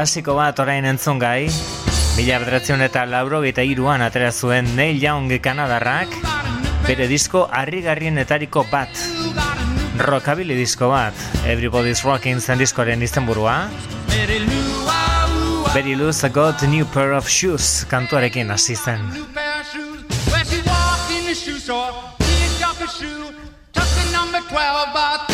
Klasiko bat orain entzun gai, mila bederatzen eta lauro eta iruan atera zuen Neil Young Kanadarrak, bere disko harri-garrienetariko bat, rockabilly disko bat, Everybody's Rocking zen diskoaren izten burua, loose, I got a new pair of shoes kantuarekin hasi zen. Number 12, but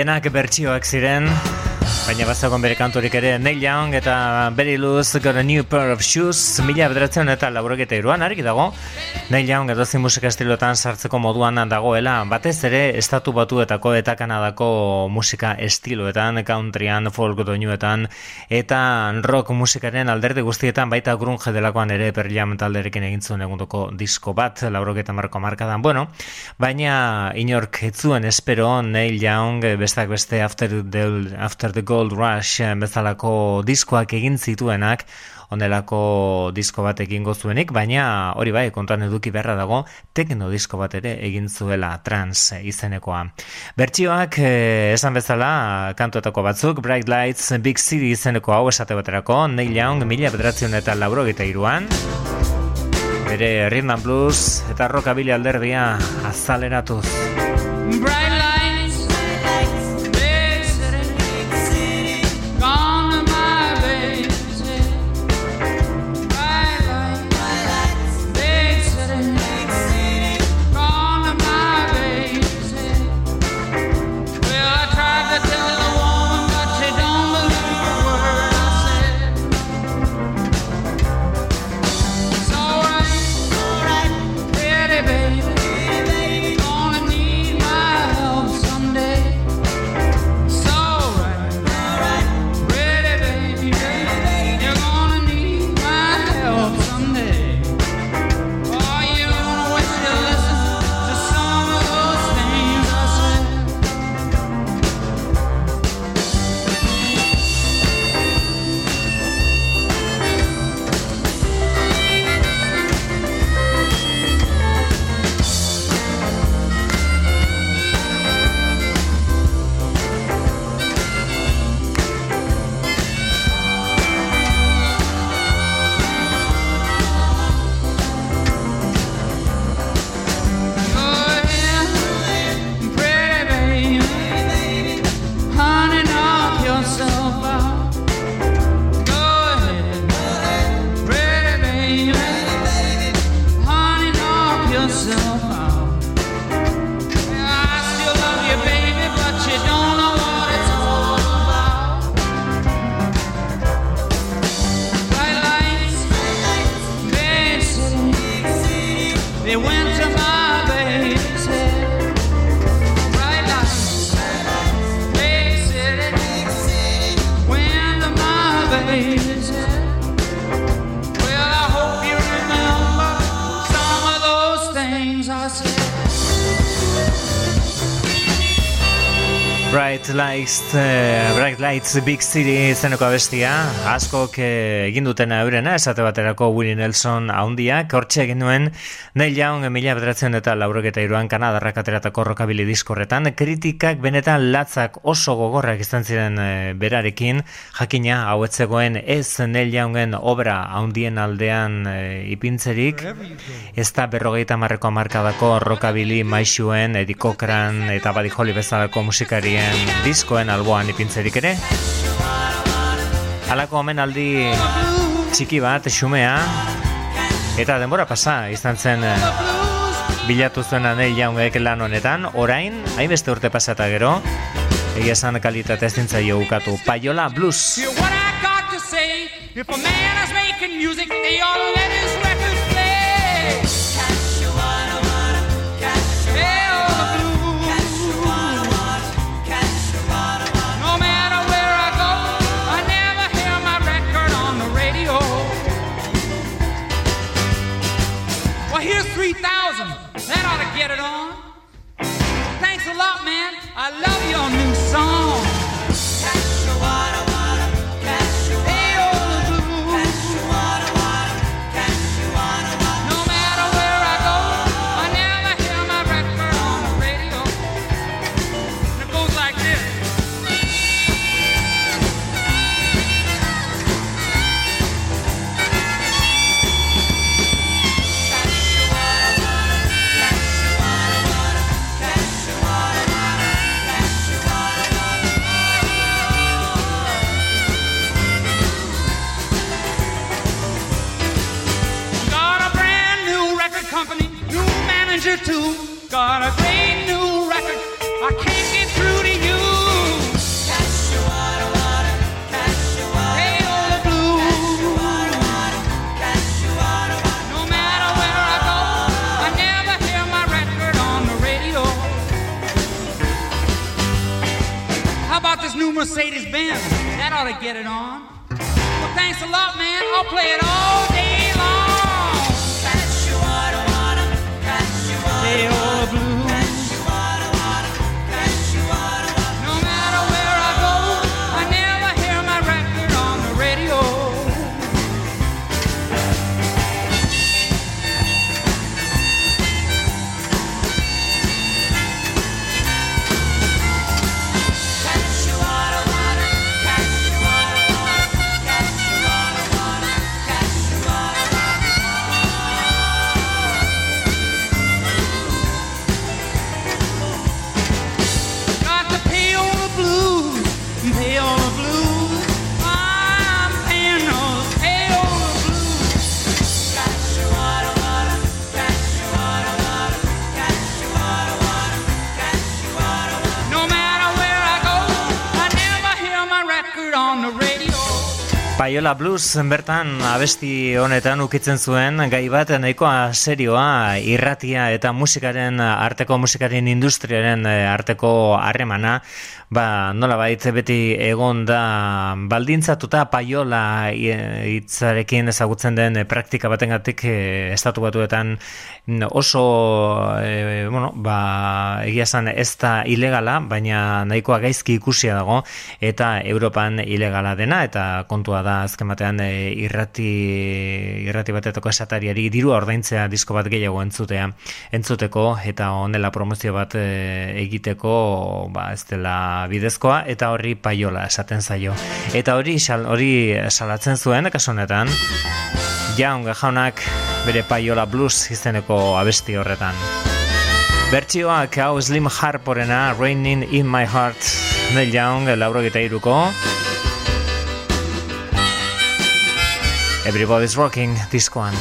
Gehienak bertsioak ziren, baina bazagon bere kantorik ere Neil Young eta Very Loose Got a New Pair of Shoes mila bederatzen eta laburoketa iruan argi dago. Neil Young edo musika estilotan sartzeko moduan dagoela batez ere estatu batuetako eta kanadako musika estiloetan countryan, folk doinuetan eta rock musikaren alderde guztietan baita grunge delakoan ere per jam talderekin egintzuen egundoko disko bat laburoketa marko markadan bueno, baina inork etzuen espero Neil Young bestak beste After the, after the Gold Rush eh, bezalako diskoak egin zituenak, onelako disko bat egingo zuenik, baina hori bai, kontuan eduki beharra dago, tekno disko bat ere egin zuela trans izenekoa. Bertsioak eh, esan bezala, kantuetako batzuk, Bright Lights, Big City izeneko hau esate baterako, Neil Young, mila bederatzen eta lauro gita iruan, bere Rhythm Blues eta Rockabilly alderdia azaleratuz. Bright Lights Big City zeneko abestia, askok uh, egin dutena eurena, esate baterako Willie Nelson haundiak, hortxe egin duen, Neil Young mila bederatzen eta lauroketa iruan kanadarrak ateratako rokabili diskorretan, kritikak benetan latzak oso gogorrak izan ziren uh, berarekin, jakina hau etzegoen ez Neil Youngen obra haundien aldean uh, ipintzerik, ez da berrogeita marreko amarkadako rokabili maixuen, edikokran eta badijoli bezalako musikari diskoen alboan ipintzerik ere. Halako omenaldi txiki bat, xumea, eta denbora pasa, izan zen eh, bilatu zuen anel jaungek lan honetan, orain, hainbeste urte pasata gero, egia esan kalitate ez dintza ukatu. Paiola Blues! If a man is making music, they all let his I love your Mercedes Benz? That ought to get it on. Well, thanks a lot, man. I'll play it all day Paiola Blues bertan abesti honetan ukitzen zuen gai bat nahikoa serioa irratia eta musikaren arteko musikaren industriaren eh, arteko harremana ba, nola baitze beti egon da baldintzatuta paiola hitzarekin ezagutzen den e, praktika batengatik e, estatu batuetan oso e, bueno, ba, egia zan ez da ilegala, baina nahikoa gaizki ikusia dago eta Europan ilegala dena eta kontua da azken batean e, irrati irrati batetako esatariari diru ordaintzea disko bat gehiago entzutea entzuteko eta onela promozio bat egiteko ba, ez dela bidezkoa eta horri paiola esaten zaio. Eta hori hori salatzen zuen kasu honetan Young jaunak bere paiola blues izeneko abesti horretan. Bertsioak hau Slim Harporena Raining in my heart Neil Young lauro gita iruko Everybody's rocking diskoan.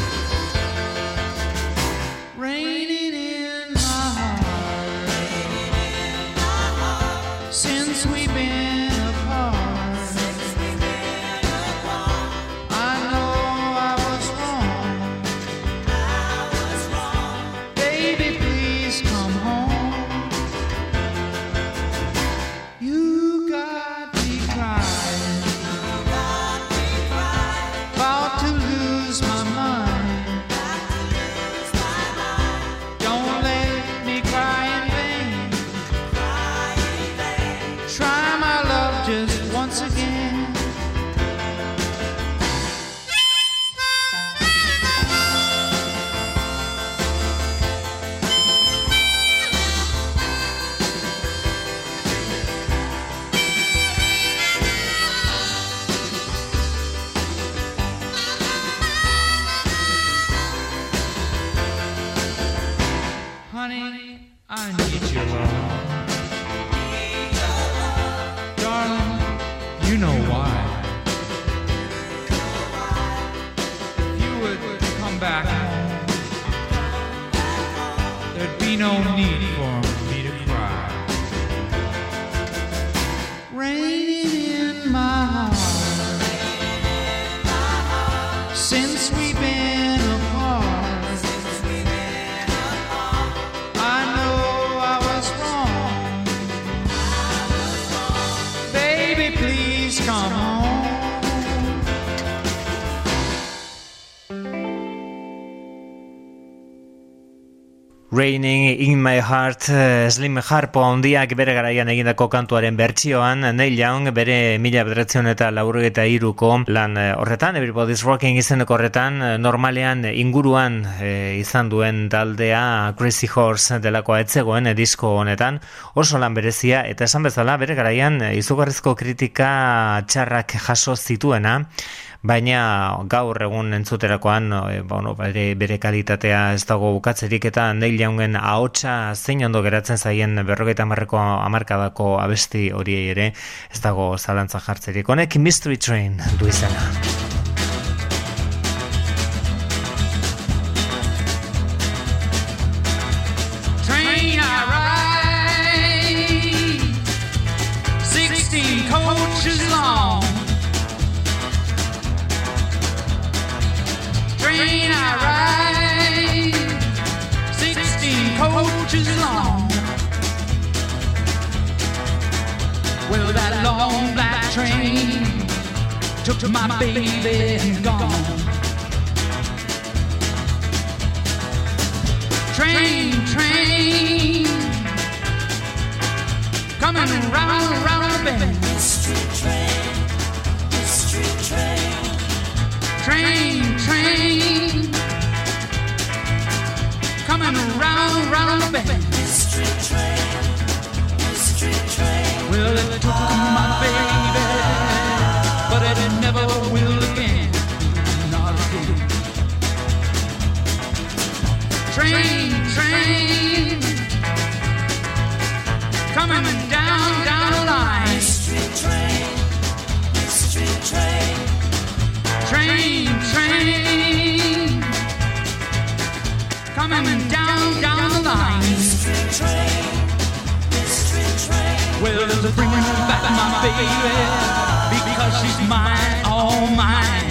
Slim Harpo handiak bere garaian egindako kantuaren bertsioan Neil Young bere mila bederatzen eta laurugeta iruko lan eh, horretan Everybody's Rocking izeneko horretan eh, normalean inguruan eh, izan duen taldea Crazy Horse delakoa etzegoen eh, disko honetan. Oso lan berezia eta esan bezala bere garaian eh, izugarrizko kritika txarrak jaso zituena baina gaur egun entzuterakoan e, bueno, bere, bere kalitatea ez dago bukatzerik eta Neil Youngen ahotsa zein ondo geratzen zaien berrogeita hamarreko hamarkadako abesti hori ere ez dago zalantza jartzerik. Honek Mystery Train du izena. Well, that long black train took my baby and gone. Train, train, coming round, round the bend. Street train, street train. Train, train, coming round, round the bend. It took my baby, but it never will again. Not again. Train, train, coming down, down the line. Train, train, coming down, down the line. Well, it's bringing back my baby because she's mine, all mine.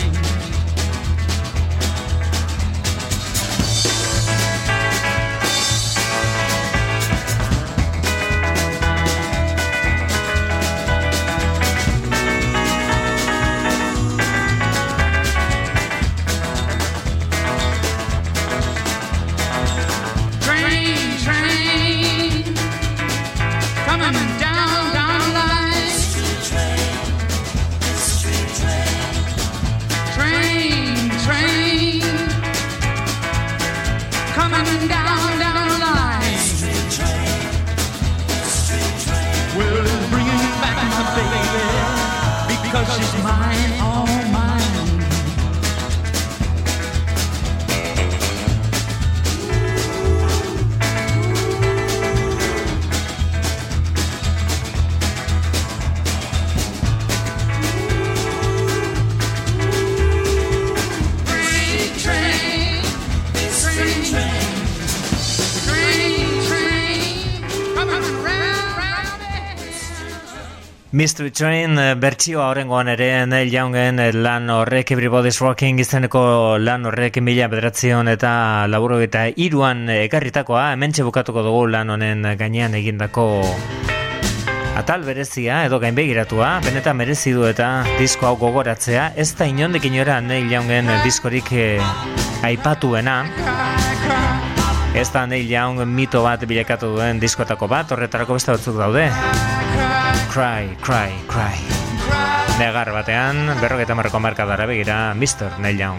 Mystery Train eh, bertsioa horrengoan ere Neil Youngen eh, lan horrek Everybody's Rocking izeneko lan horrek mila bederatzion eta laburo eta iruan ekarritakoa. Hemen bukatuko dugu lan honen gainean egindako atal berezia edo gainbegiratua benetan merezi du eta disko hau gogoratzea. Ez da inondik inora Neil Youngen diskorik eh, aipatuena. Ez da Neil Young mito bat bilakatu duen diskotako bat. Horretarako beste batzuk daude Cry, cry, cry. Negar batean, berrogeita marroko markadara begira, Mr. Neil Young.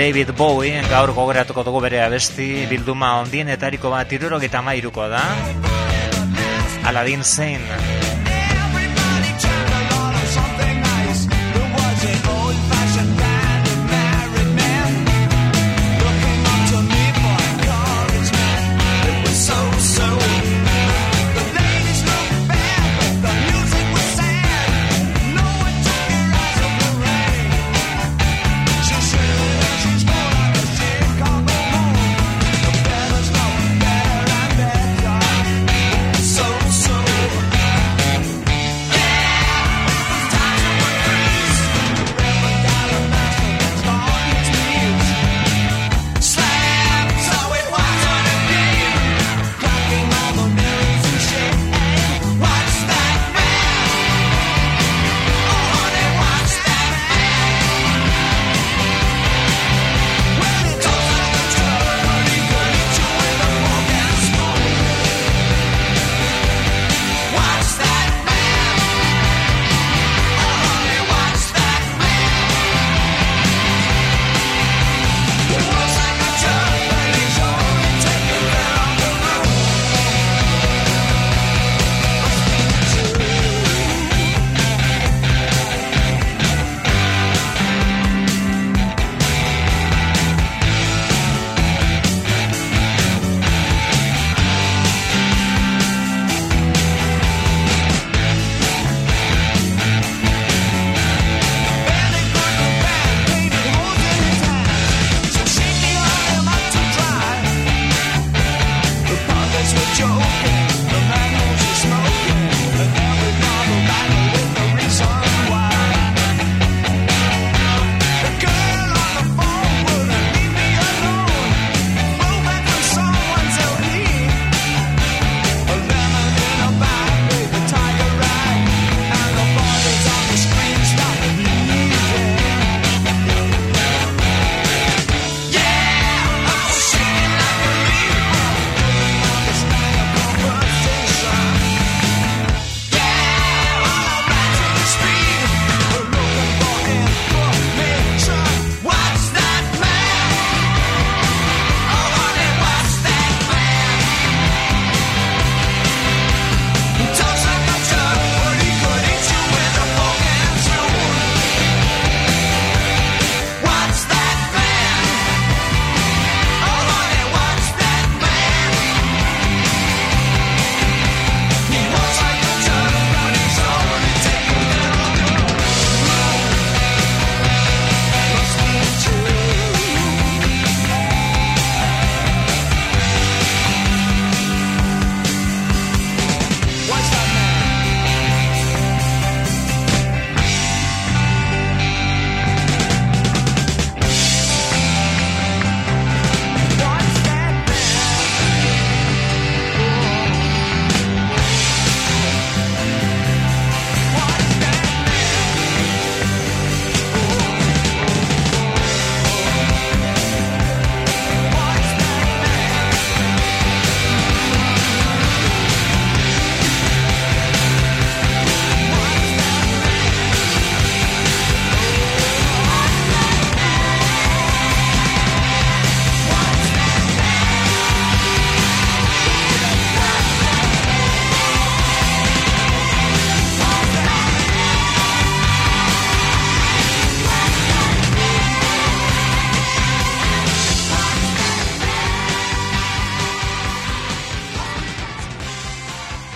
David Bowie, gaur gogoratuko dugu bere abesti, bilduma ondien etariko bat irurogeta mairuko da. Aladdin Sane.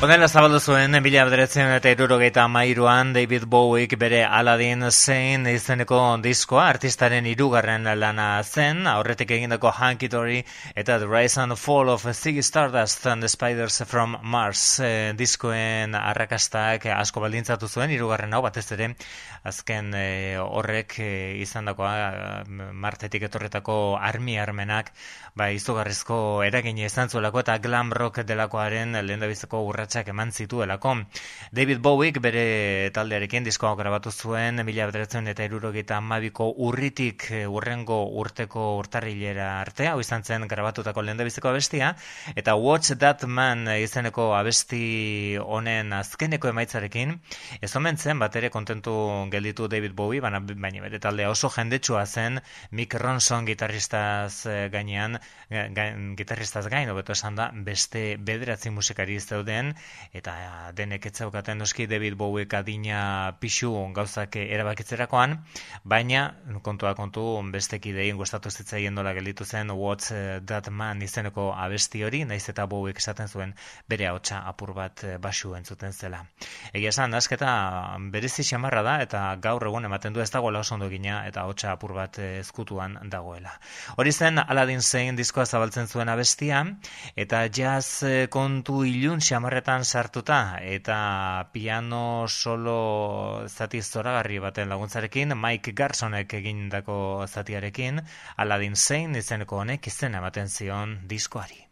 Honela zabaldu zuen, mila bederatzen eta irurogeita amairuan David Bowiek bere Aladdin zein izeneko diskoa artistaren irugarren lana zen, aurretik egindako Hunky Dory eta The Rise and Fall of Ziggy Stardust and the Spiders from Mars e, diskoen arrakastak asko baldintzatu zuen, irugarren hau batez ere, azken e, horrek e, izandakoa e, martetik etorretako armi armenak, ba, izugarrizko eragina izan zuelako eta glam rock delakoaren lehendabiziko urratsak eman zituelako. David Bowiek bere taldearekin diskoa grabatu zuen mila bederatzen eta irurogeita amabiko urritik eh, urrengo urteko urtarrilera arte, hau izan zen grabatutako lehendabiziko abestia, eta Watch That Man izeneko abesti honen azkeneko emaitzarekin, ez omen zen bat ere kontentu gelditu David Bowie, baina, bere taldea oso jendetsua zen Mick Ronson gitarristaz eh, gainean, ga- ga- gitarristaz gain, hobeto esan da, beste bederatzi musikari zeuden, eta denek ez zeukaten noski David Bowie adina pixu gauzak erabakitzerakoan, baina kontua kontu beste kidein gustatu zitzaien dola gelditu zen What's That Man izeneko abesti hori, naiz eta Bowiek esaten zuen bere ahotsa apur bat eh, basu entzuten zela. Egia esan, asketa berezi xamarra da eta gaur egun ematen du ez dagoela oso ondo gina eta ahotsa apur bat eh, ezkutuan dagoela. Hori zen Aladdin zein diskoa zabaltzen zuen abestia eta jazz eh, kontu ilun xamarretan sartuta eta piano solo zati zoragarri baten laguntzarekin Mike Garsonek egindako zatiarekin Aladdin zein izeneko honek izena ematen zion diskoari.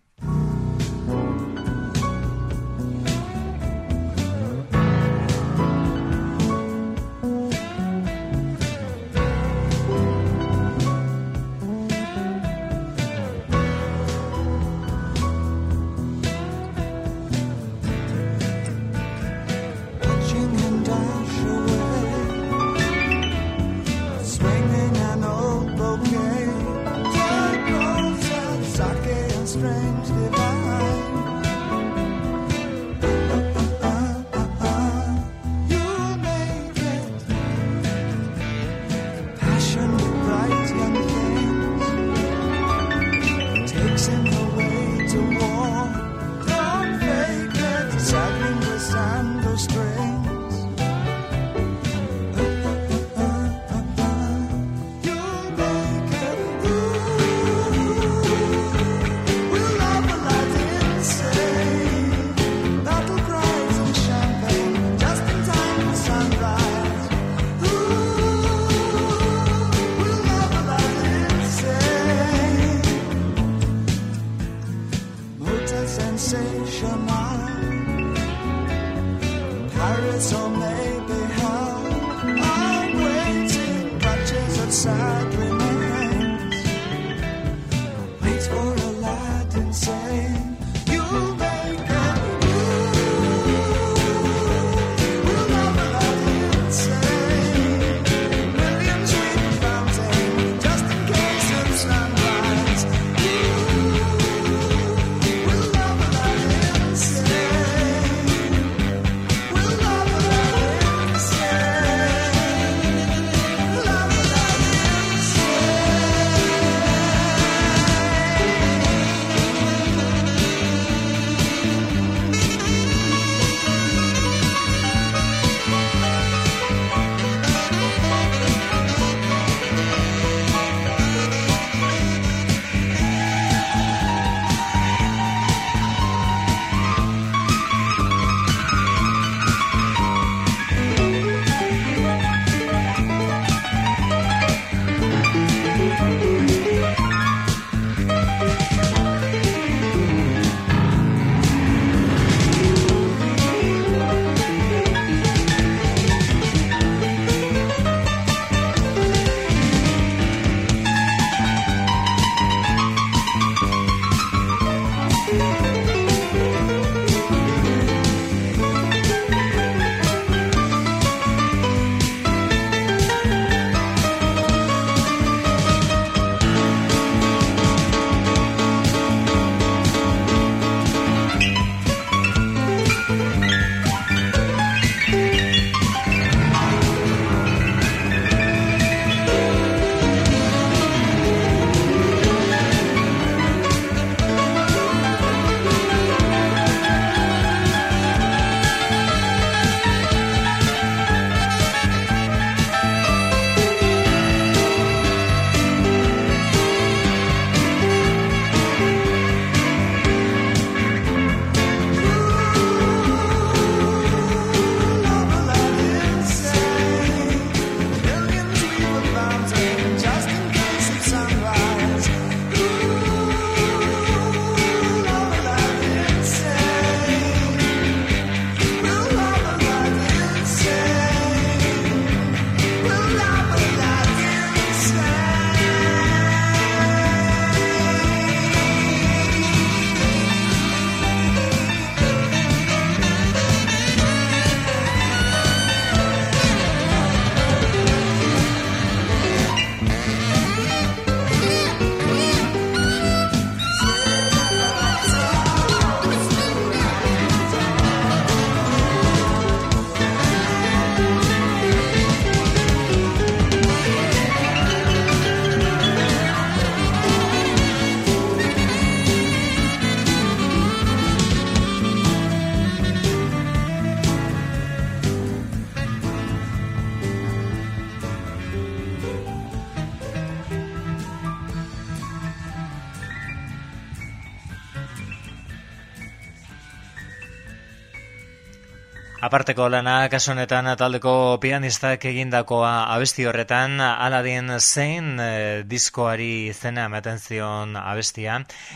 Aparteko lana, kasu honetan taldeko pianistak egindakoa abesti horretan, Aladdin zein e, diskoari izena ematen zion abestia,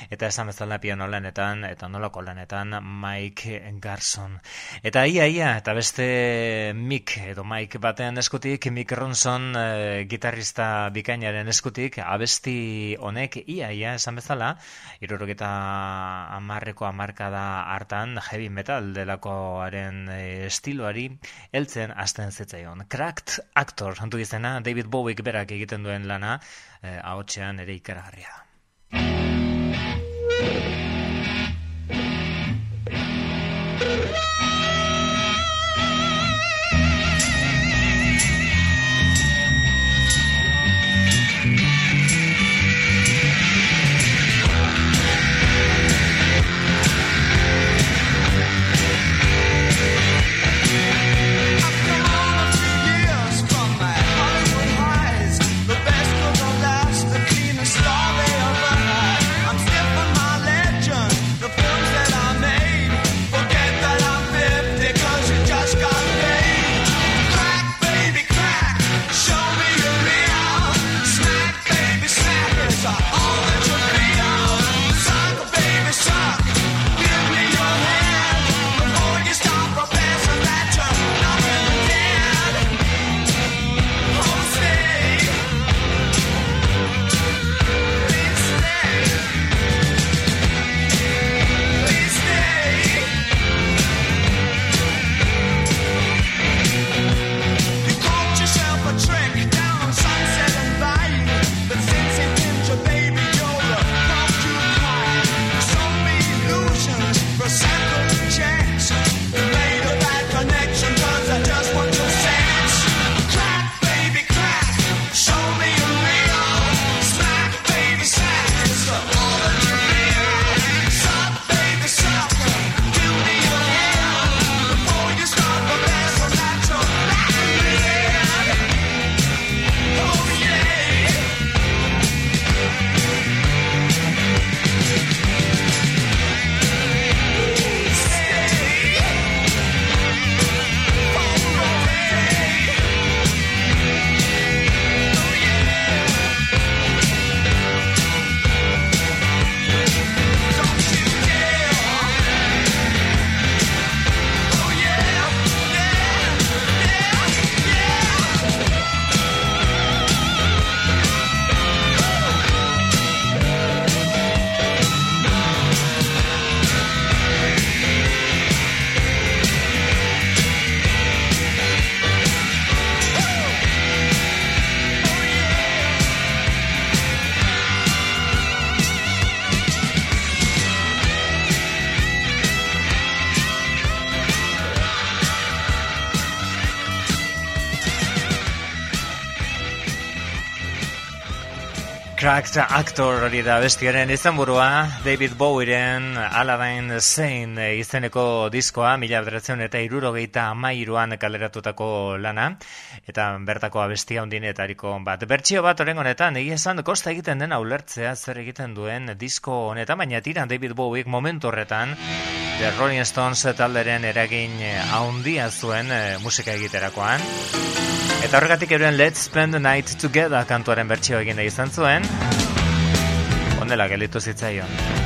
eta esan bezala piano lanetan, eta nolako lanetan Mike Garson. Eta ia, ia, eta beste Mick edo Mike baten eskutik, Mick Ronson e, gitarrista bikainaren eskutik, abesti honek ia, ia, esan bezala, irurogeta amarreko amarkada hartan, heavy metal delakoaren e, estiloari heltzen hasten zitzaion. Cracked Actor, hantu izena, David Bowiek berak egiten duen lana, eh, ahotsean ere ikaragarria. Come Cracked Actor hori da bestiaren izenburua, David Bowieren Aladdin eh, izeneko diskoa, mila bederatzen eta irurogeita amairuan kaleratutako lana, eta bertako abestia hundinetariko bat. Bertsio bat oren honetan, egia esan, kosta egiten dena ulertzea zer egiten duen disko honetan, baina tiran David Bowiek momentu horretan, The Rolling Stones talderen eragin haundia zuen eh, musika egiterakoan. Eta horregatik euren Let's Spend the Night Together kantuaren bertsio egin nahi izan zuen. Ondela gelditu zitzaion.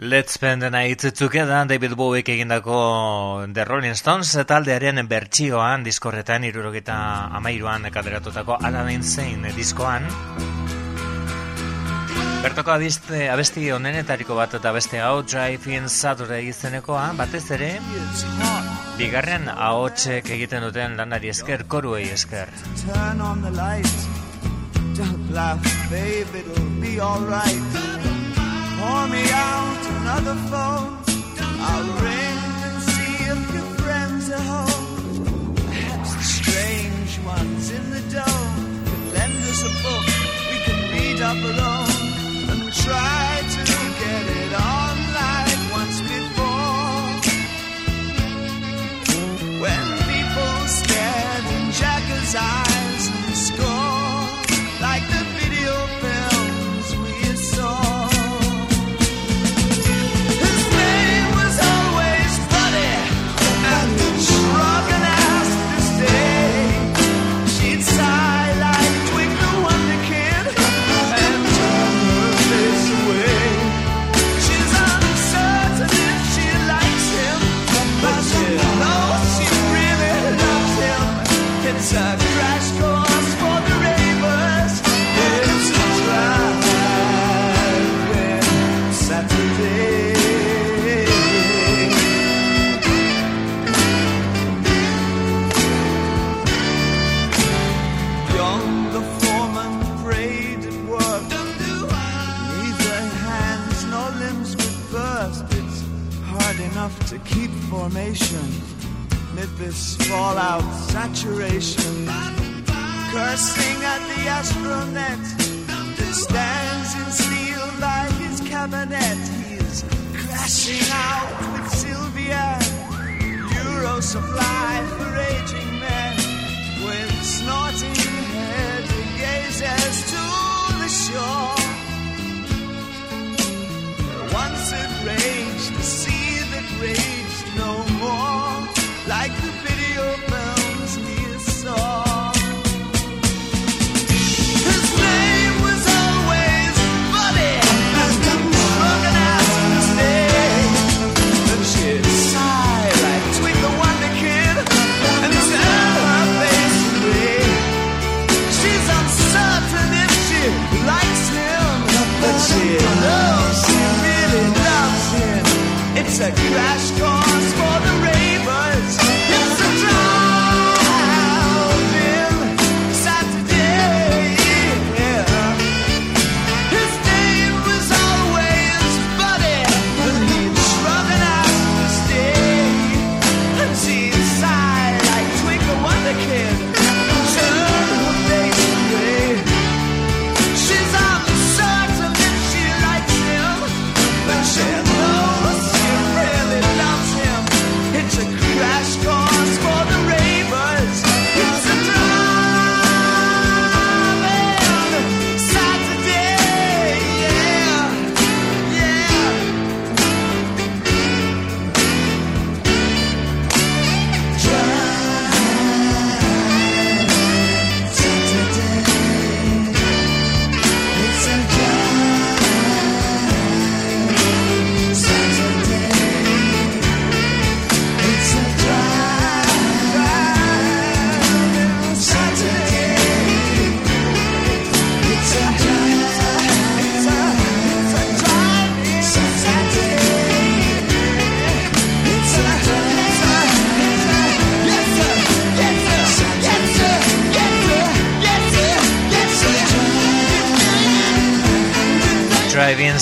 Let's spend the night together David Bowiek egindako The Rolling Stones taldearen bertsioan diskorretan irurogeta amairuan kaderatutako Aladdin Sane diskoan Bertoko abiste, abesti honenetariko bat eta beste hau Drive in Saturday izenekoa batez ere bigarren ahotsek egiten duten lanari esker koruei esker Turn on the lights. Don't laugh, babe, it'll be alright. Pour me out another phone. I'll ring and see if your friends are home. Perhaps the strange ones in the dome could lend us a book we can read up alone and try to get it on like once before. When people stared in Jagger's eyes formation mid this fallout saturation. Cursing at the astronet that stands steel by his cabinet. He's crashing out with Sylvia. Euro supply for aging men with snorting head gazes to the shore. Once it raged, the sea that raged no more, like the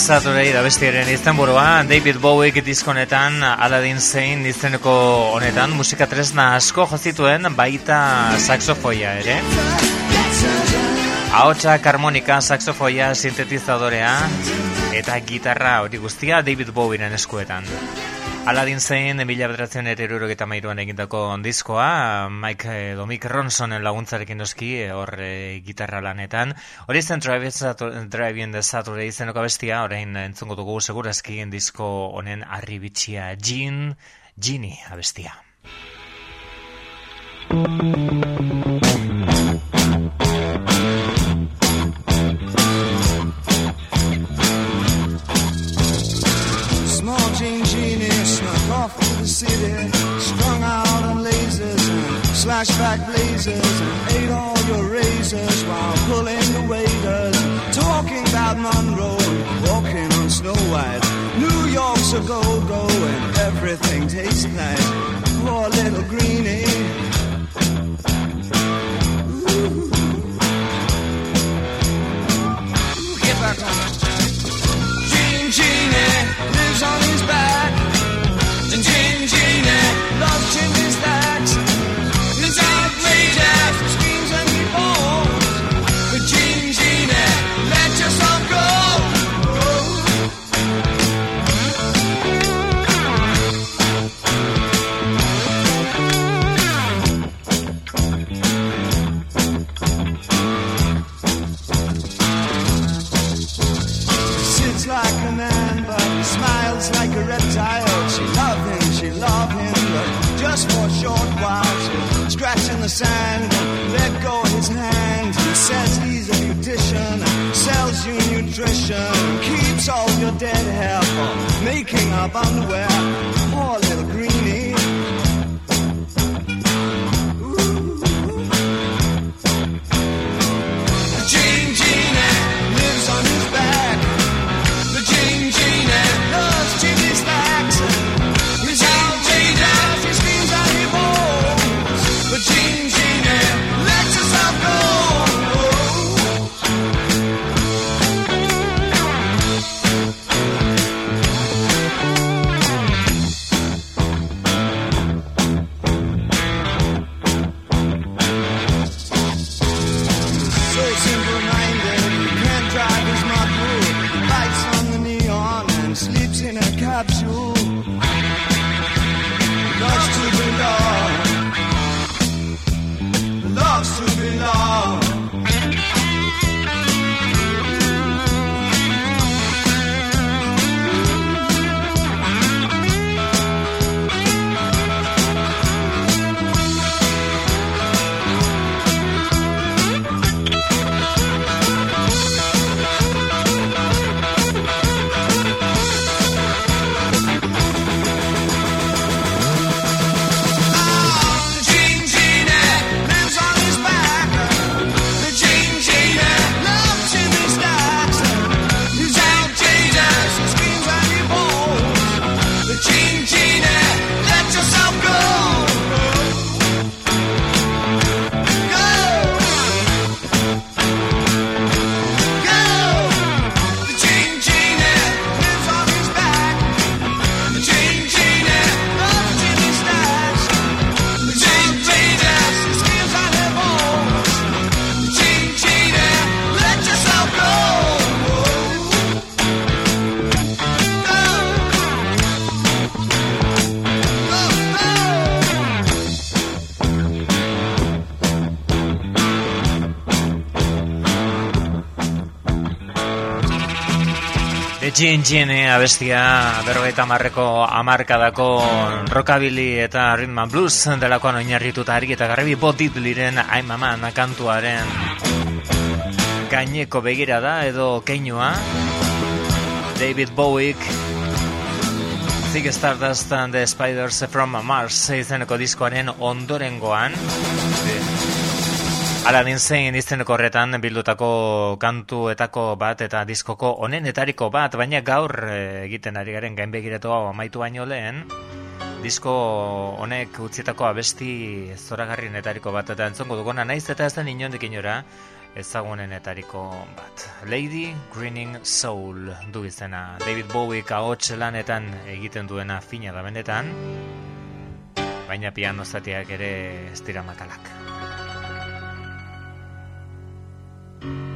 Saturday da bestiaren izenburua David Bowiek diskonetan Aladdin Sane izeneko honetan musika tresna asko jozituen baita saxofoia ere Ahotsak, harmonika, saxofoia, sintetizadorea eta gitarra hori guztia David Bowieren eskuetan. Aladdin zein, mila bederatzen eta mairuan egindako diskoa, Mike edo Mick Ronsonen laguntzarekin noski, eh, hor e, gitarra lanetan. Hori zen in the Saturday izeneko bestia, orain entzungo dugu segurazki disko honen arribitxia Jean, Genie abestia. Off to the city, strung out on lasers and slashback blazers, and ate all your razors while pulling the waiters, talking about Monroe, and walking on Snow White. New York's a go-go and everything tastes nice. Poor little greenie. Back on. Gene Genie lives on his back. The sand, let go his hand. Says he's a beautician, sells you nutrition, keeps all your dead hair for making up underwear. Gin Gin abestia berrogeita marreko amarkadako rockabilly eta rhythm and blues delakoan oinarrituta argi eta garbi botit liren I'm a Man kantuaren gaineko begira da edo keinua. David Bowiek Zig Stardust and the Spiders from Mars izeneko diskoaren ondorengoan Aladdin zein izeneko horretan bildutako kantuetako bat eta diskoko onenetariko bat, baina gaur eh, egiten ari garen gainbegiratu hau amaitu baino lehen, disko honek utzietako abesti zoragarrienetariko bat eta entzongo duguna naiz eta ez den inondik inora ezagunenetariko bat. Lady Greening Soul du izena. David Bowie ahots lanetan egiten duena fina da benetan, baina piano zatiak ere dira makalak. She'll come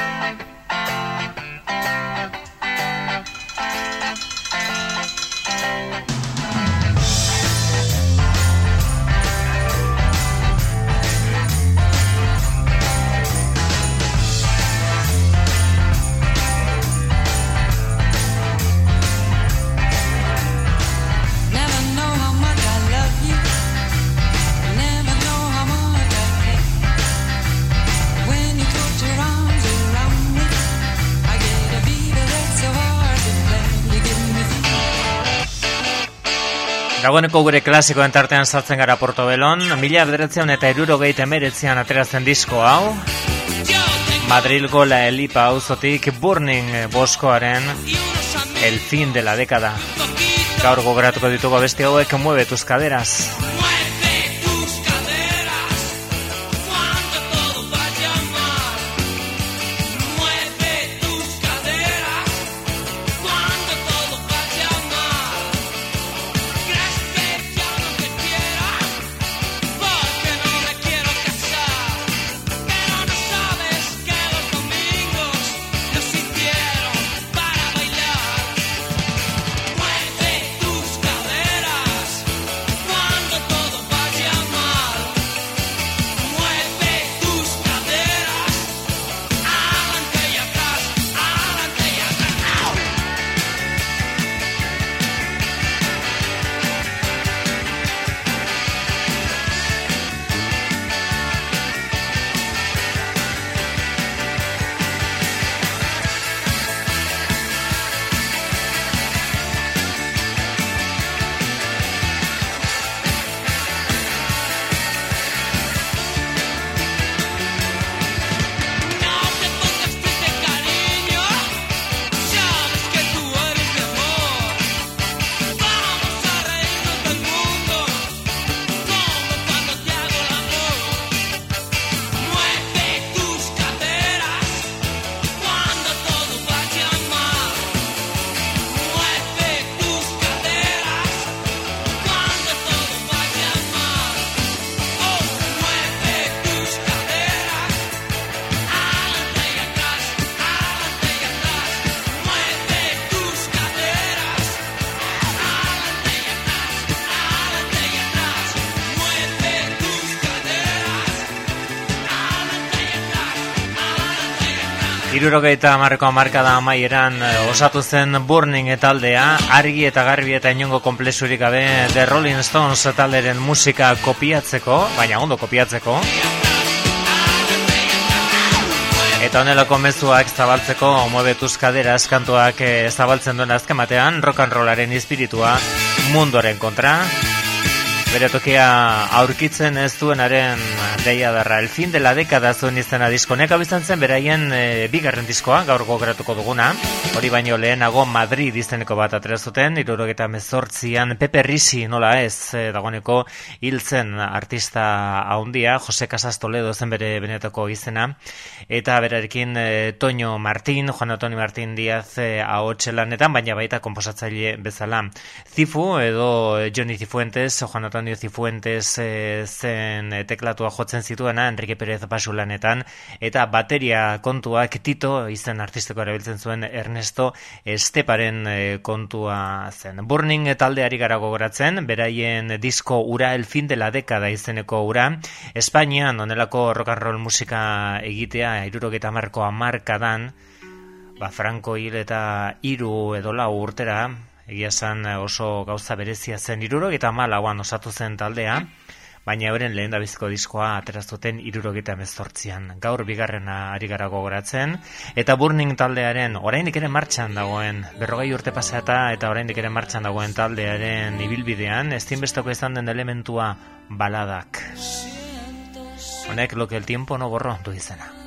Dagoeneko gure klasikoen tartean sartzen gara Portobelon, mila bederatzean eta irurogeit emeretzean ateratzen disko hau, Madrilgo La Elipa auzotik Burning boskoaren El fin de la década. Gaur gogoratuko ditugu beste hauek mueve tus caderas. Irurogeita amarreko amarkada amaieran eh, osatu zen Burning taldea, argi eta garbi eta inongo komplexurik gabe The Rolling Stones talderen musika kopiatzeko, baina ondo kopiatzeko. Eta honelako mezuak zabaltzeko muebetuz kaderas kantuak eh, zabaltzen duen azken batean rock and rollaren espiritua mundoren kontra. Bere tokia aurkitzen ez duenaren deia darra. El fin de la década zuen izena disko. Neka bizan zen beraien e, bigarren diskoa, gaur gogratuko duguna. Hori baino lehenago Madrid izeneko bat atera zuten, irurogeta mezortzian Pepe Risi nola ez, e, dagoeneko hiltzen artista haundia, Jose Casas Toledo zen bere benetako izena. Eta berarekin e, Toño Martín, Juan Antonio Martín Díaz e, ahotxe lanetan, baina baita komposatzaile bezala. Zifu edo Johnny Cifuentes, Juan Antonio Cifuentes e, zen e, teklatua jotzen zituena, Enrique Pérez Basu lanetan, eta bateria kontuak Tito izen artistiko erabiltzen zuen Ernesto Esteparen e, kontua zen. Burning taldeari gara gogoratzen, beraien disko ura el fin de la década izeneko ura, Espainian onelako rock and roll musika egitea, irurogeta marko amarkadan, ba, Franco hil eta hiru edo lau urtera, egia esan oso gauza berezia zen irurogeta malauan osatu zen taldea, baina euren lehen dabizko diskoa aterazuten irurogeta mezortzian. Gaur bigarrena ari gara gogoratzen, eta Burning taldearen oraindik ere martxan dagoen, berrogei urte pasata eta oraindik ere martxan dagoen taldearen ibilbidean, ezinbesteko izan den elementua baladak. Honek lo que el tiempo no borró du izena.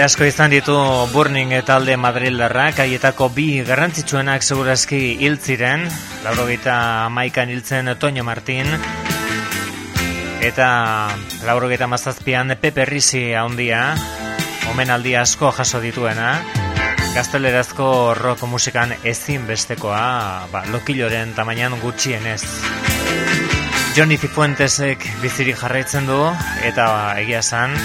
Kide asko izan ditu Burning talde Madrildarrak, haietako bi garrantzitsuenak segurazki hil ziren, laurogeita amaikan hiltzen Toño Martin, eta laurogeita mazazpian Pepe Risi handia, omenaldi asko jaso dituena, gaztelerazko rock musikan ezin bestekoa, ba, lokiloren tamainan gutxienez. Johnny Cifuentesek bizirik jarraitzen du, eta egia esan,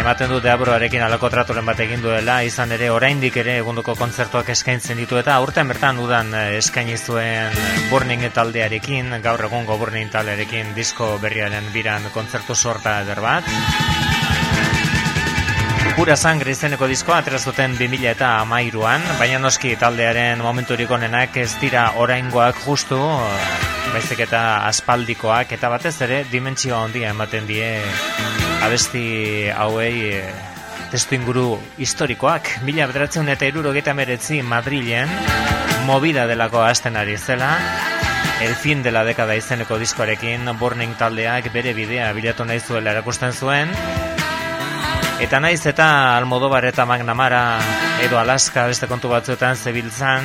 ematen du Deabroarekin alako tratoren bat egin duela, izan ere oraindik ere egunduko kontzertuak eskaintzen ditu eta aurten bertan udan eh, eskaini zuen Burning taldearekin, gaur egungo Burning taldearekin disko berriaren biran kontzertu sorta eder bat. Pura sangre izeneko diskoa atera zuten 2000 eta amairuan, baina noski taldearen momenturik onenak ez dira oraingoak justu, baizik eta aspaldikoak, eta batez ere dimentsio handia ematen die abesti hauei e, testu inguru historikoak. Mila bederatzen eta irurogeita meretzi Madrilen, movida delako hasten ari zela, El fin de la década izeneko diskoarekin Burning taldeak bere bidea bilatu nahi zuela erakusten zuen, Eta naiz eta Almodobar eta Magnamara edo Alaska beste kontu batzuetan zebiltzan,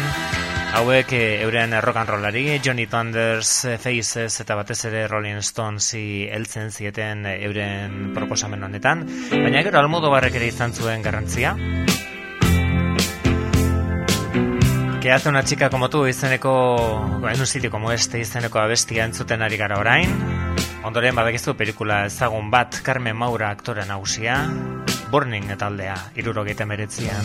Hauek e, euren rock and rollari, Johnny Thunders, eh, Faces eta batez ere Rolling Stonesi heltzen zieten eh, euren proposamen honetan, baina gero almodo barrek ere izan zuen garrantzia. Que hace una chica como tú izeneko, en un sitio como este izeneko abestia entzuten ari gara orain. Ondoren badakizu pelikula ezagun bat Carmen Maura aktore nagusia, Burning taldea, 79an.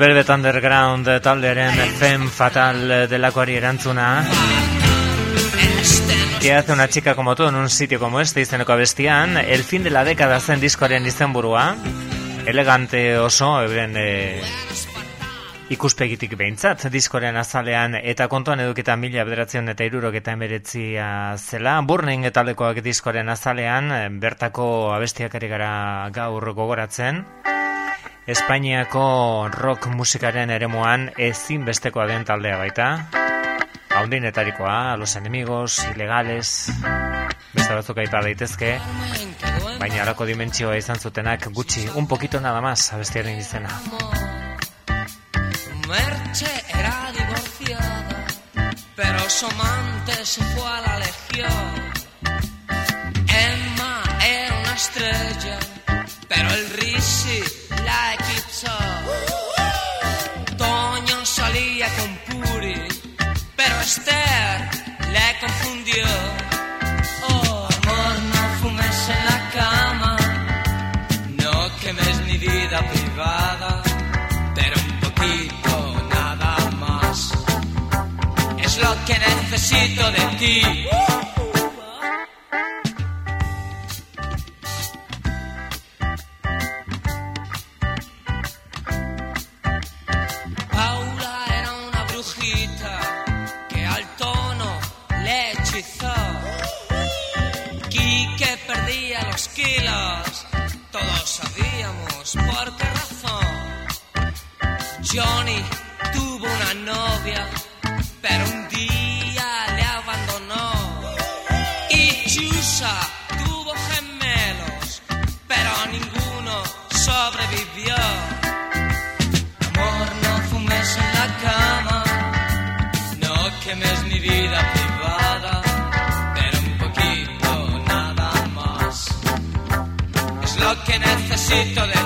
Velvet Underground taldearen Femme Fatal delakoari erantzuna. Que hace una chica como tú en un sitio como este izeneko abestian, el fin de la década zen diskoaren izenburua, elegante oso, euren e, ikuspegitik behintzat, diskoren azalean, eta kontuan edukita mila bederatzen eta irurok eta emeretzia zela, burning etalekoak diskoren azalean, bertako abestiak ari gara gaur gogoratzen, Espainiako rock musikaren eremuan ezinbestekoa den taldea baita. Haundinetarikoa, Los Enemigos, Ilegales, beste batzuk aipa daitezke, baina harako dimentsioa izan zutenak gutxi, un poquito nada más, abestiaren izena. Merche era divorciada, pero su amante se fue a la legión. Emma era una estrella, pero el casa. Toño Salía con Puri Pero Esther le confundió. Oh, amor, no fumes en la cama. No quemes mi vida privada Pero un poquito, nada más. Es lo que necesito de ti. sabíamos por qué razón. Johnny necesito de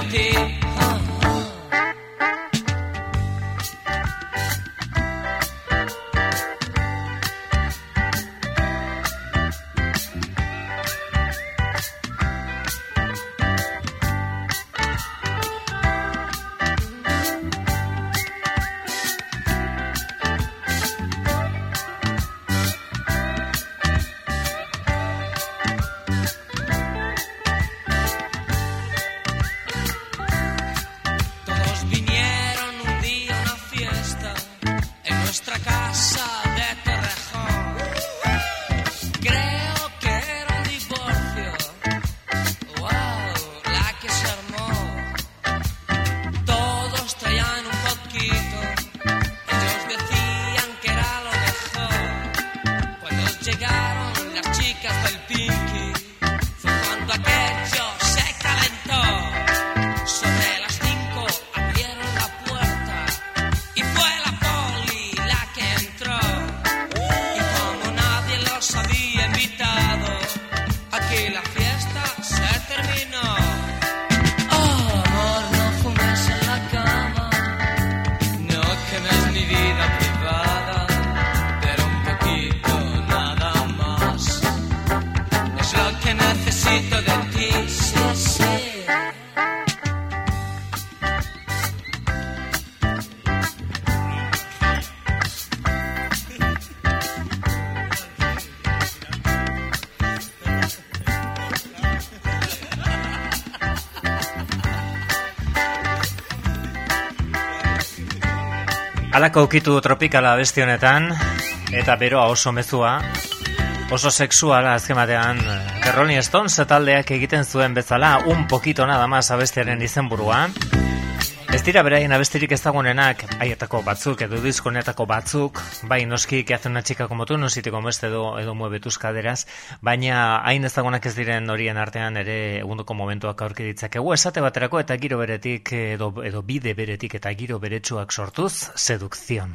que necesito de ti, sí, sí. Alako ukitu tropikala beste honetan eta beroa oso mezua Oso sexuala azken batean eh, The Rolling Stones taldeak egiten zuen bezala un poquito nada más abestiaren izenburua. Ez dira beraien abestirik ez dagoenenak, haietako batzuk edo disko batzuk, bai noski que hace una chica como tú, no si te edo edo mueve tus caderas, baina hain ez dagoenak ez diren horien artean ere egunduko momentuak aurki ditzakegu esate baterako eta giro beretik edo, edo bide beretik eta giro beretsuak sortuz, sedukzion.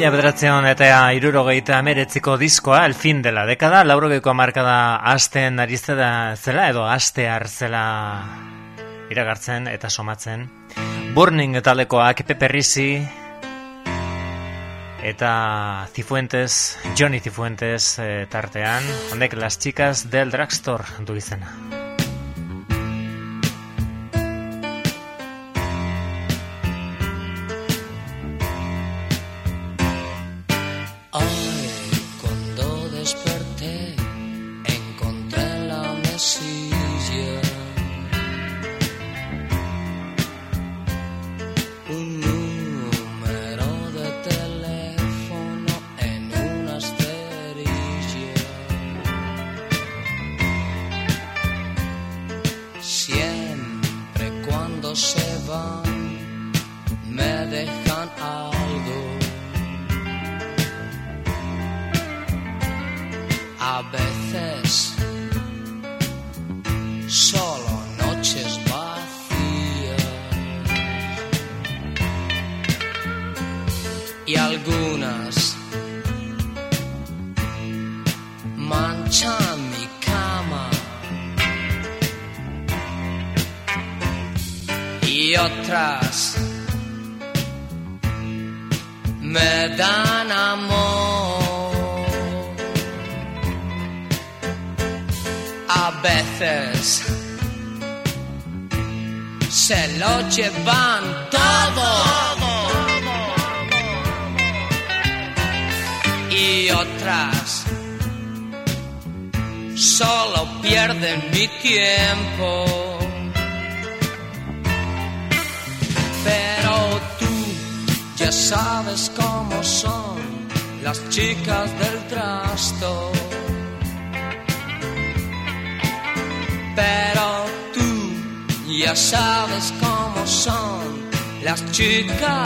Mila bederatzen eta irurogeita meretziko diskoa, el fin dela dekada, laurogeiko markada asten arizte da zela, edo aste zela iragartzen eta somatzen. Burning talekoak Pepe Perrisi eta Zifuentes, Johnny Zifuentes e, eh, tartean, honek las chicas del dragstore du izena. Чекай.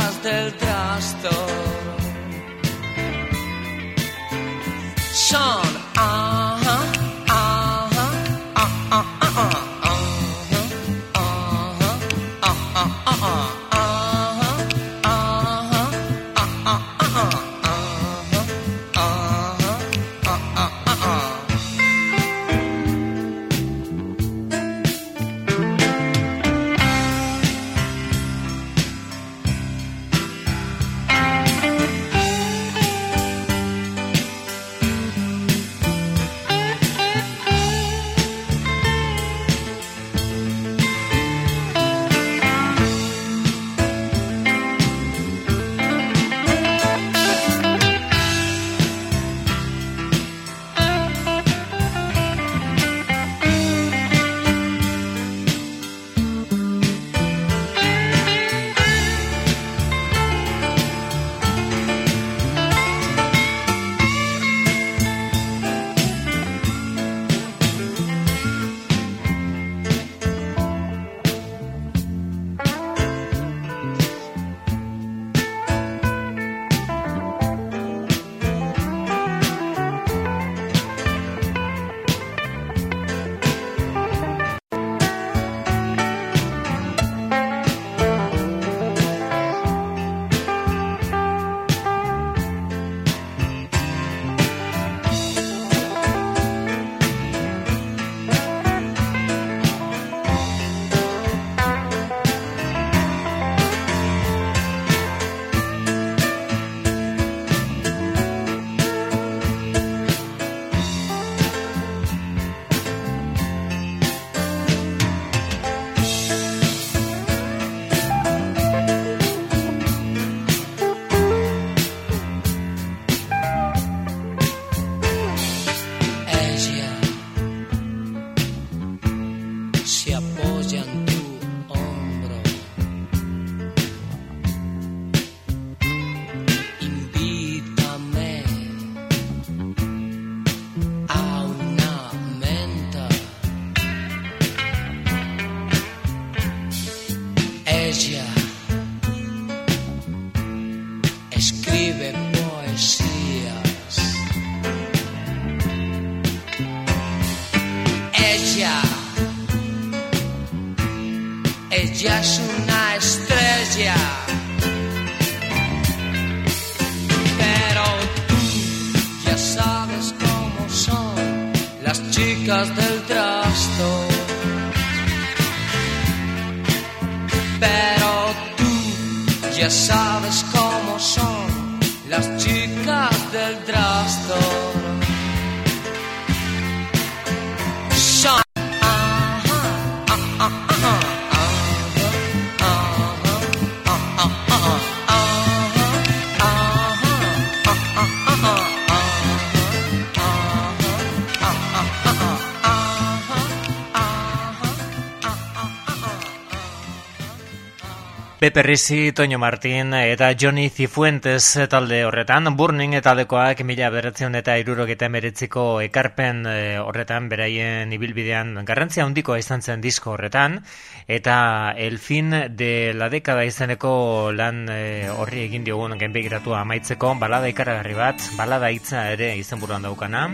Pepe Risi, Toño Martín eta Johnny Cifuentes talde horretan, Burning taldekoak mila beratzen eta irurogeta emeretziko ekarpen eh, horretan, beraien ibilbidean garrantzia handikoa izan zen disko horretan, eta el fin de la década izeneko lan eh, horri egin diogun genbegiratu amaitzeko, balada ikaragarri bat, balada hitza ere izenburuan daukana,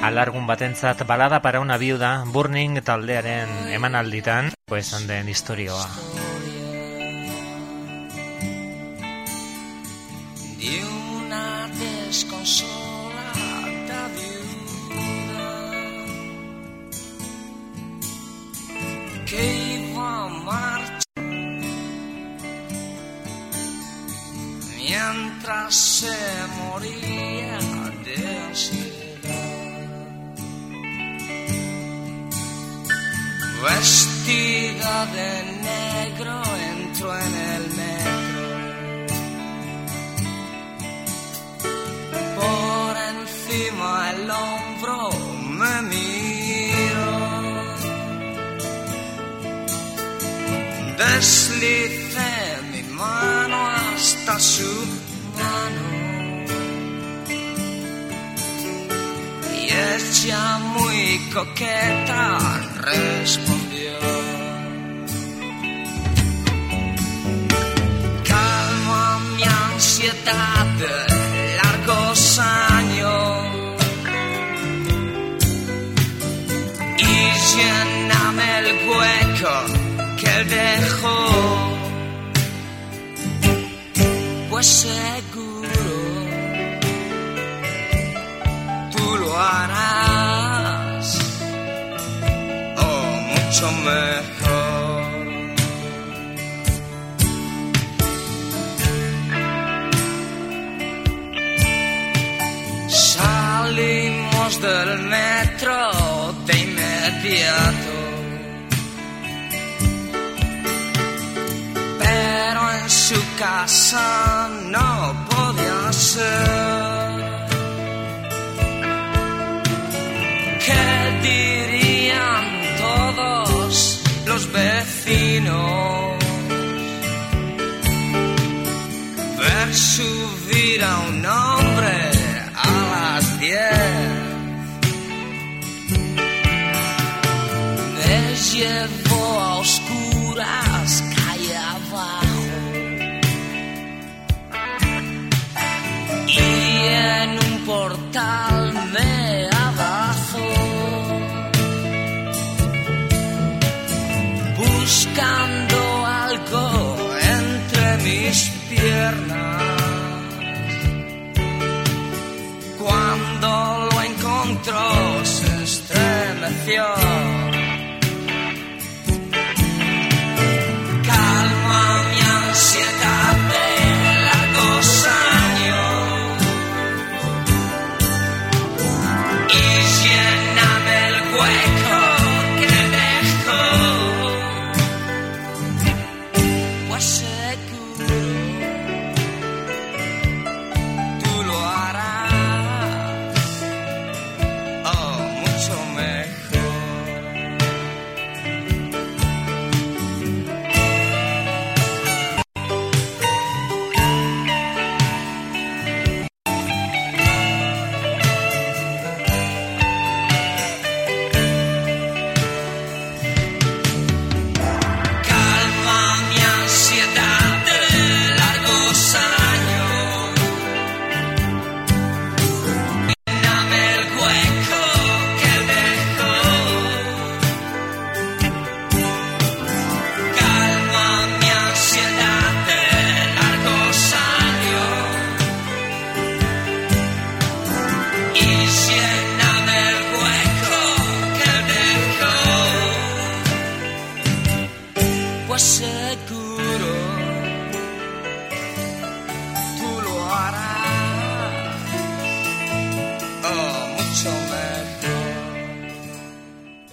alargun batentzat balada para una viuda, Burning taldearen emanalditan, pues den historioa. Que iba a marchar mientras se moría de ansiedad. Vestida de negro entró en el metro. por encima el hombro Deslicé mi mano hasta su mano. Y ella muy coqueta respondió. Calma mi ansiedad Seguro tú lo harás o mucho mejor. Casa no podía ser. ¿Qué dirían todos los vecinos? Ver subir a un hombre a las diez. Me llevó a 对。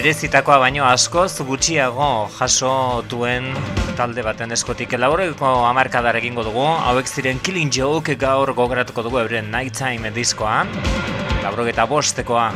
Merezitakoa baino askoz gutxiago jaso duen talde baten eskotik laureko hamarkadar egingo dugu, hauek ziren Killing Joke gaur gogoratuko dugu euren Nighttime diskoa, laurogeta bostekoa.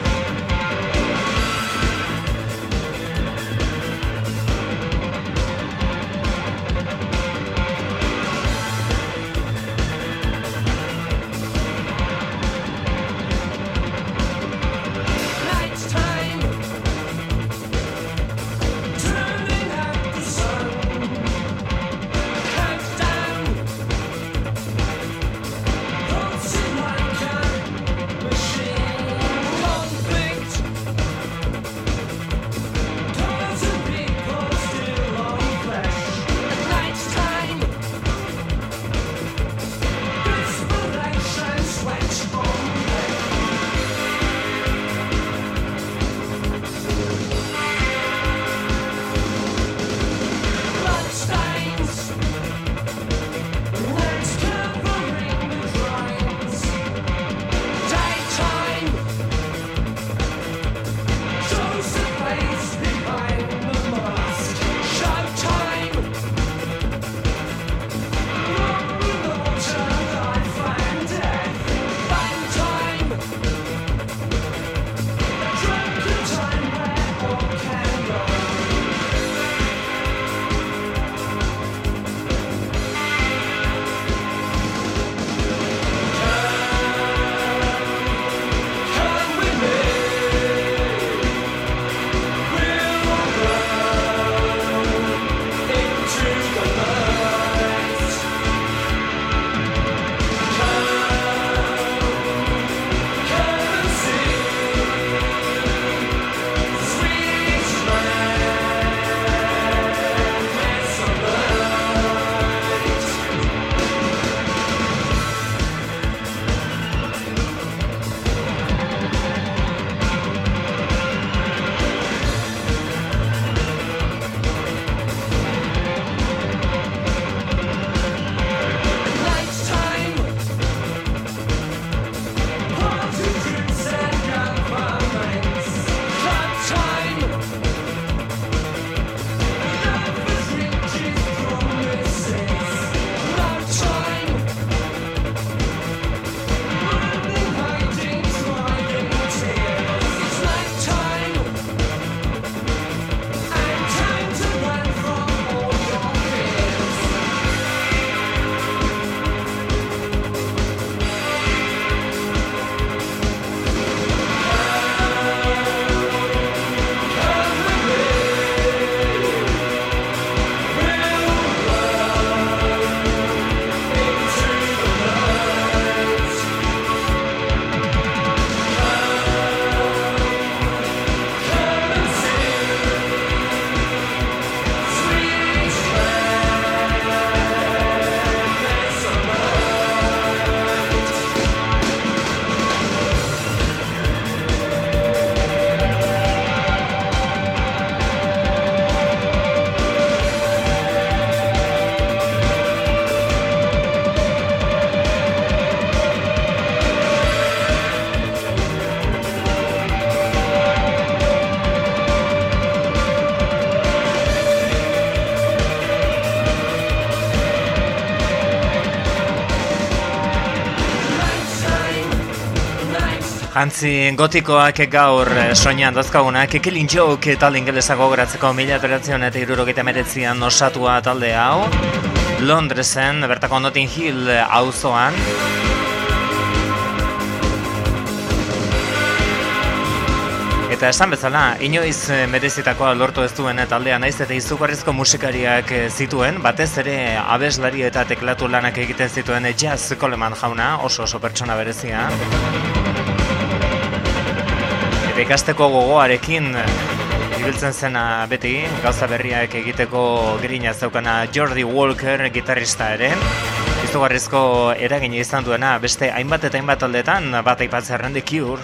Jantzi gotikoak gaur eh, soinean dazkagunak Killing Joke talde ingelesa gogoratzeko mila beratzen eta irurogeita meretzian osatua talde hau Londresen, bertako Notting Hill auzoan Eta esan bezala, inoiz eh, merezitakoa lortu ez duen taldea naiz eta izugarrizko musikariak eh, zituen, batez ere abeslari eta teklatu lanak egiten zituen Jazz Coleman jauna, oso oso pertsona berezia. Eta ikasteko gogoarekin ibiltzen zena beti, gauza berriak egiteko grina zeukana Jordi Walker gitarrista ere. Izugarrizko eragina izan duena beste hainbat eta hainbat taldetan, bat aipatzearen The Cure,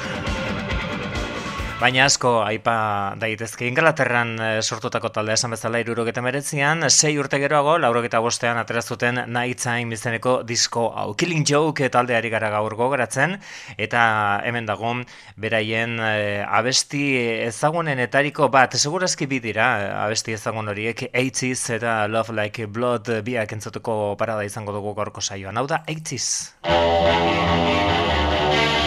Baina asko aipa daitezke Inglaterran eh, sortutako taldea esan bezala irurogeta meretzian, sei urte geroago, laurogeta bostean atera zuten Night Time izeneko disko hau. Killing Joke taldeari gara gaur gogoratzen, eta hemen dago beraien eh, abesti ezagunenetariko bat, segurazki bi dira eh, abesti ezagun horiek, 80s eta Love Like Blood biak entzutuko parada izango dugu gorko saioan. Hau da, 80s.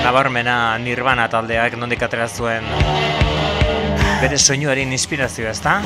Nabarmena Nirvana taldeak nondik atera zuen bere soinuaren inspirazioa, ezta?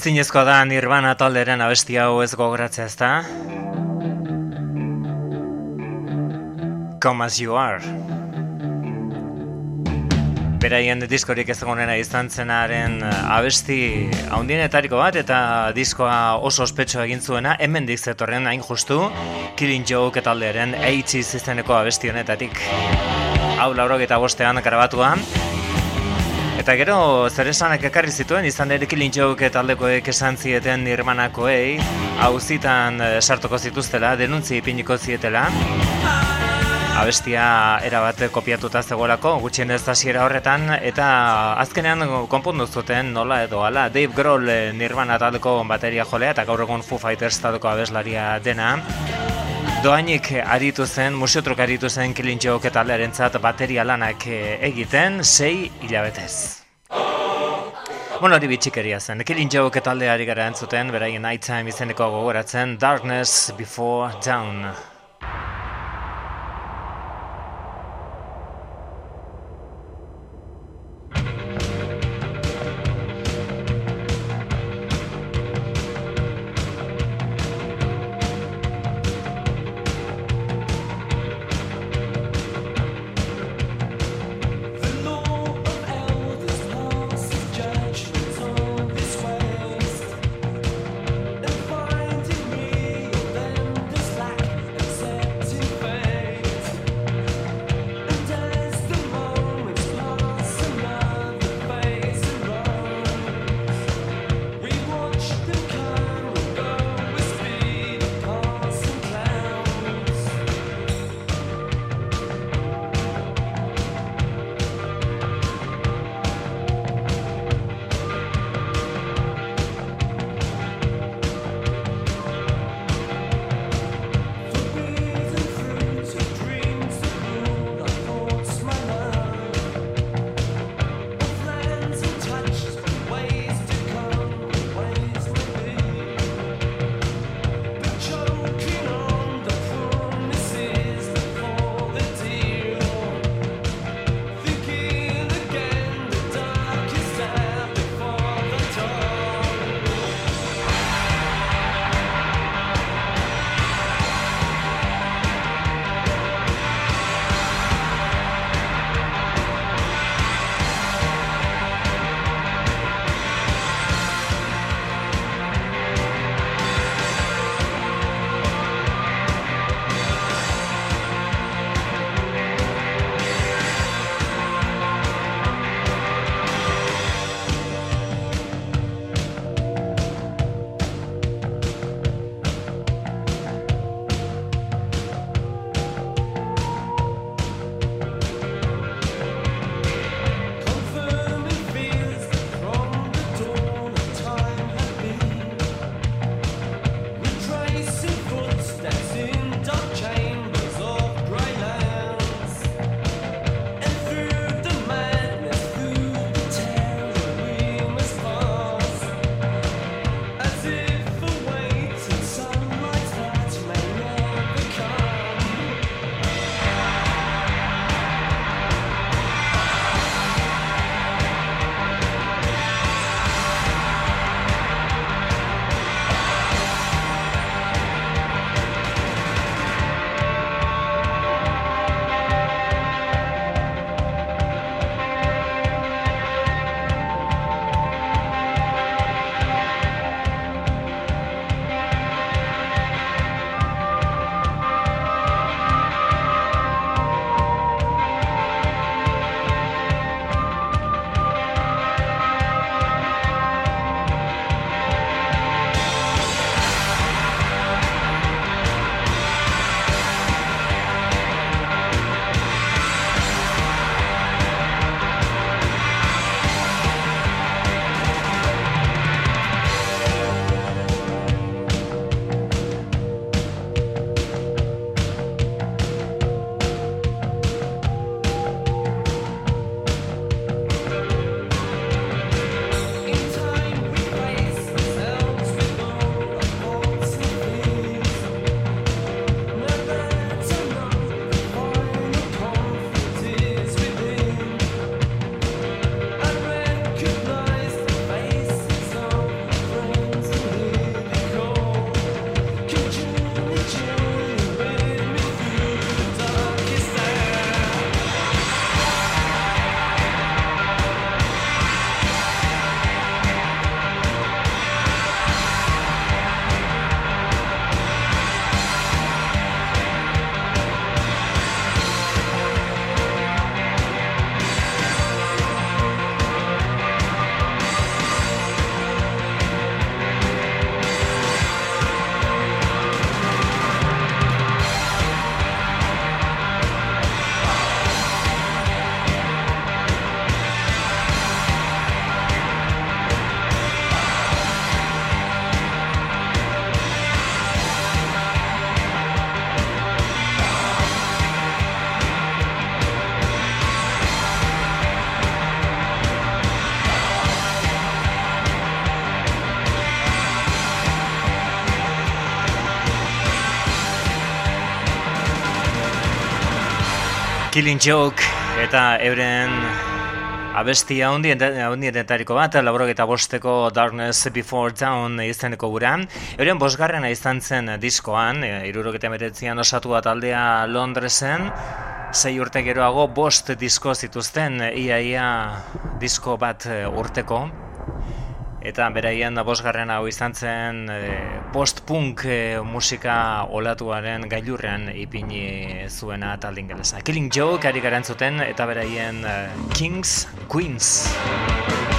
Ezinezkoa da Nirvana talderen abesti hau ez gogoratzea ezta? Come as you are. beraien diskorik ezagunena izan zenaren eh, abesti haundienetariko bat eta diskoa oso ospetsu egin zuena hemendik zetorren hain justu Killing Joke taldearen 80s izeneko abesti honetatik hau laurogeita bostean grabatua Eta gero zer esanak ekarri zituen izan ere Killing Joke taldekoek esan zieten nirmanakoei hauzitan eh, sartuko zituztela, denuntzi ipiniko zietela abestia erabat kopiatuta zegoelako, gutxienez hasiera horretan, eta azkenean konpondu zuten nola edo ala, Dave Grohl eh, Nirvana taldeko bateria jolea eta gaur egun Foo Fighters taldeko abeslaria dena. Doainik aritu zen, musiotrok aritu zen Killing Joke taldearentzat bateria lanak eh, egiten, sei hilabetez. Bueno, hori bitxikeria zen. Killing Joke taldeari gara entzuten, beraien Nighttime izeneko gogoratzen, Darkness Before Dawn. Killing Joke eta euren abestia handienetariko bat, laborogeta bosteko Darkness Before Dawn izeneko guran. Euren bosgarrena izan zen diskoan, e, irurogeta meretzian osatua taldea Londresen, sei urte geroago bost disko zituzten, ia ia disko bat e, urteko. Eta beraien bosgarren hau izan zen e, post-punk e, musika olatuaren gailurrean ipini zuena talde ingelesa. Killing Joke ari garantzuten eta beraien e, Kings, Queens.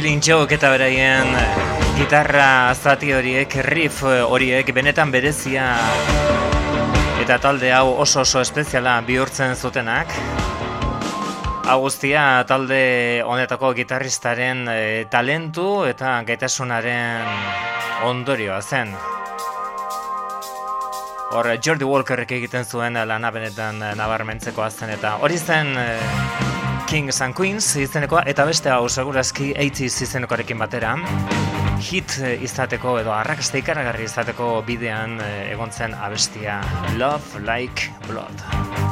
Killing Joke eta beraien gitarra zati horiek, riff horiek benetan berezia eta talde hau oso oso espeziala bihurtzen zutenak. Hau guztia talde honetako gitarristaren eh, talentu eta gaitasunaren ondorioa zen. Hor, Jordi Walkerrek egiten zuen lana benetan eh, nabarmentzekoa zen eta hori zen eh, Kings and Queens izenekoa eta beste hau segurazki 80s izenekoarekin batera. hit eh, izateko edo arrakasta ikaragarri izateko bidean eh, egon zen abestia Love Like Blood.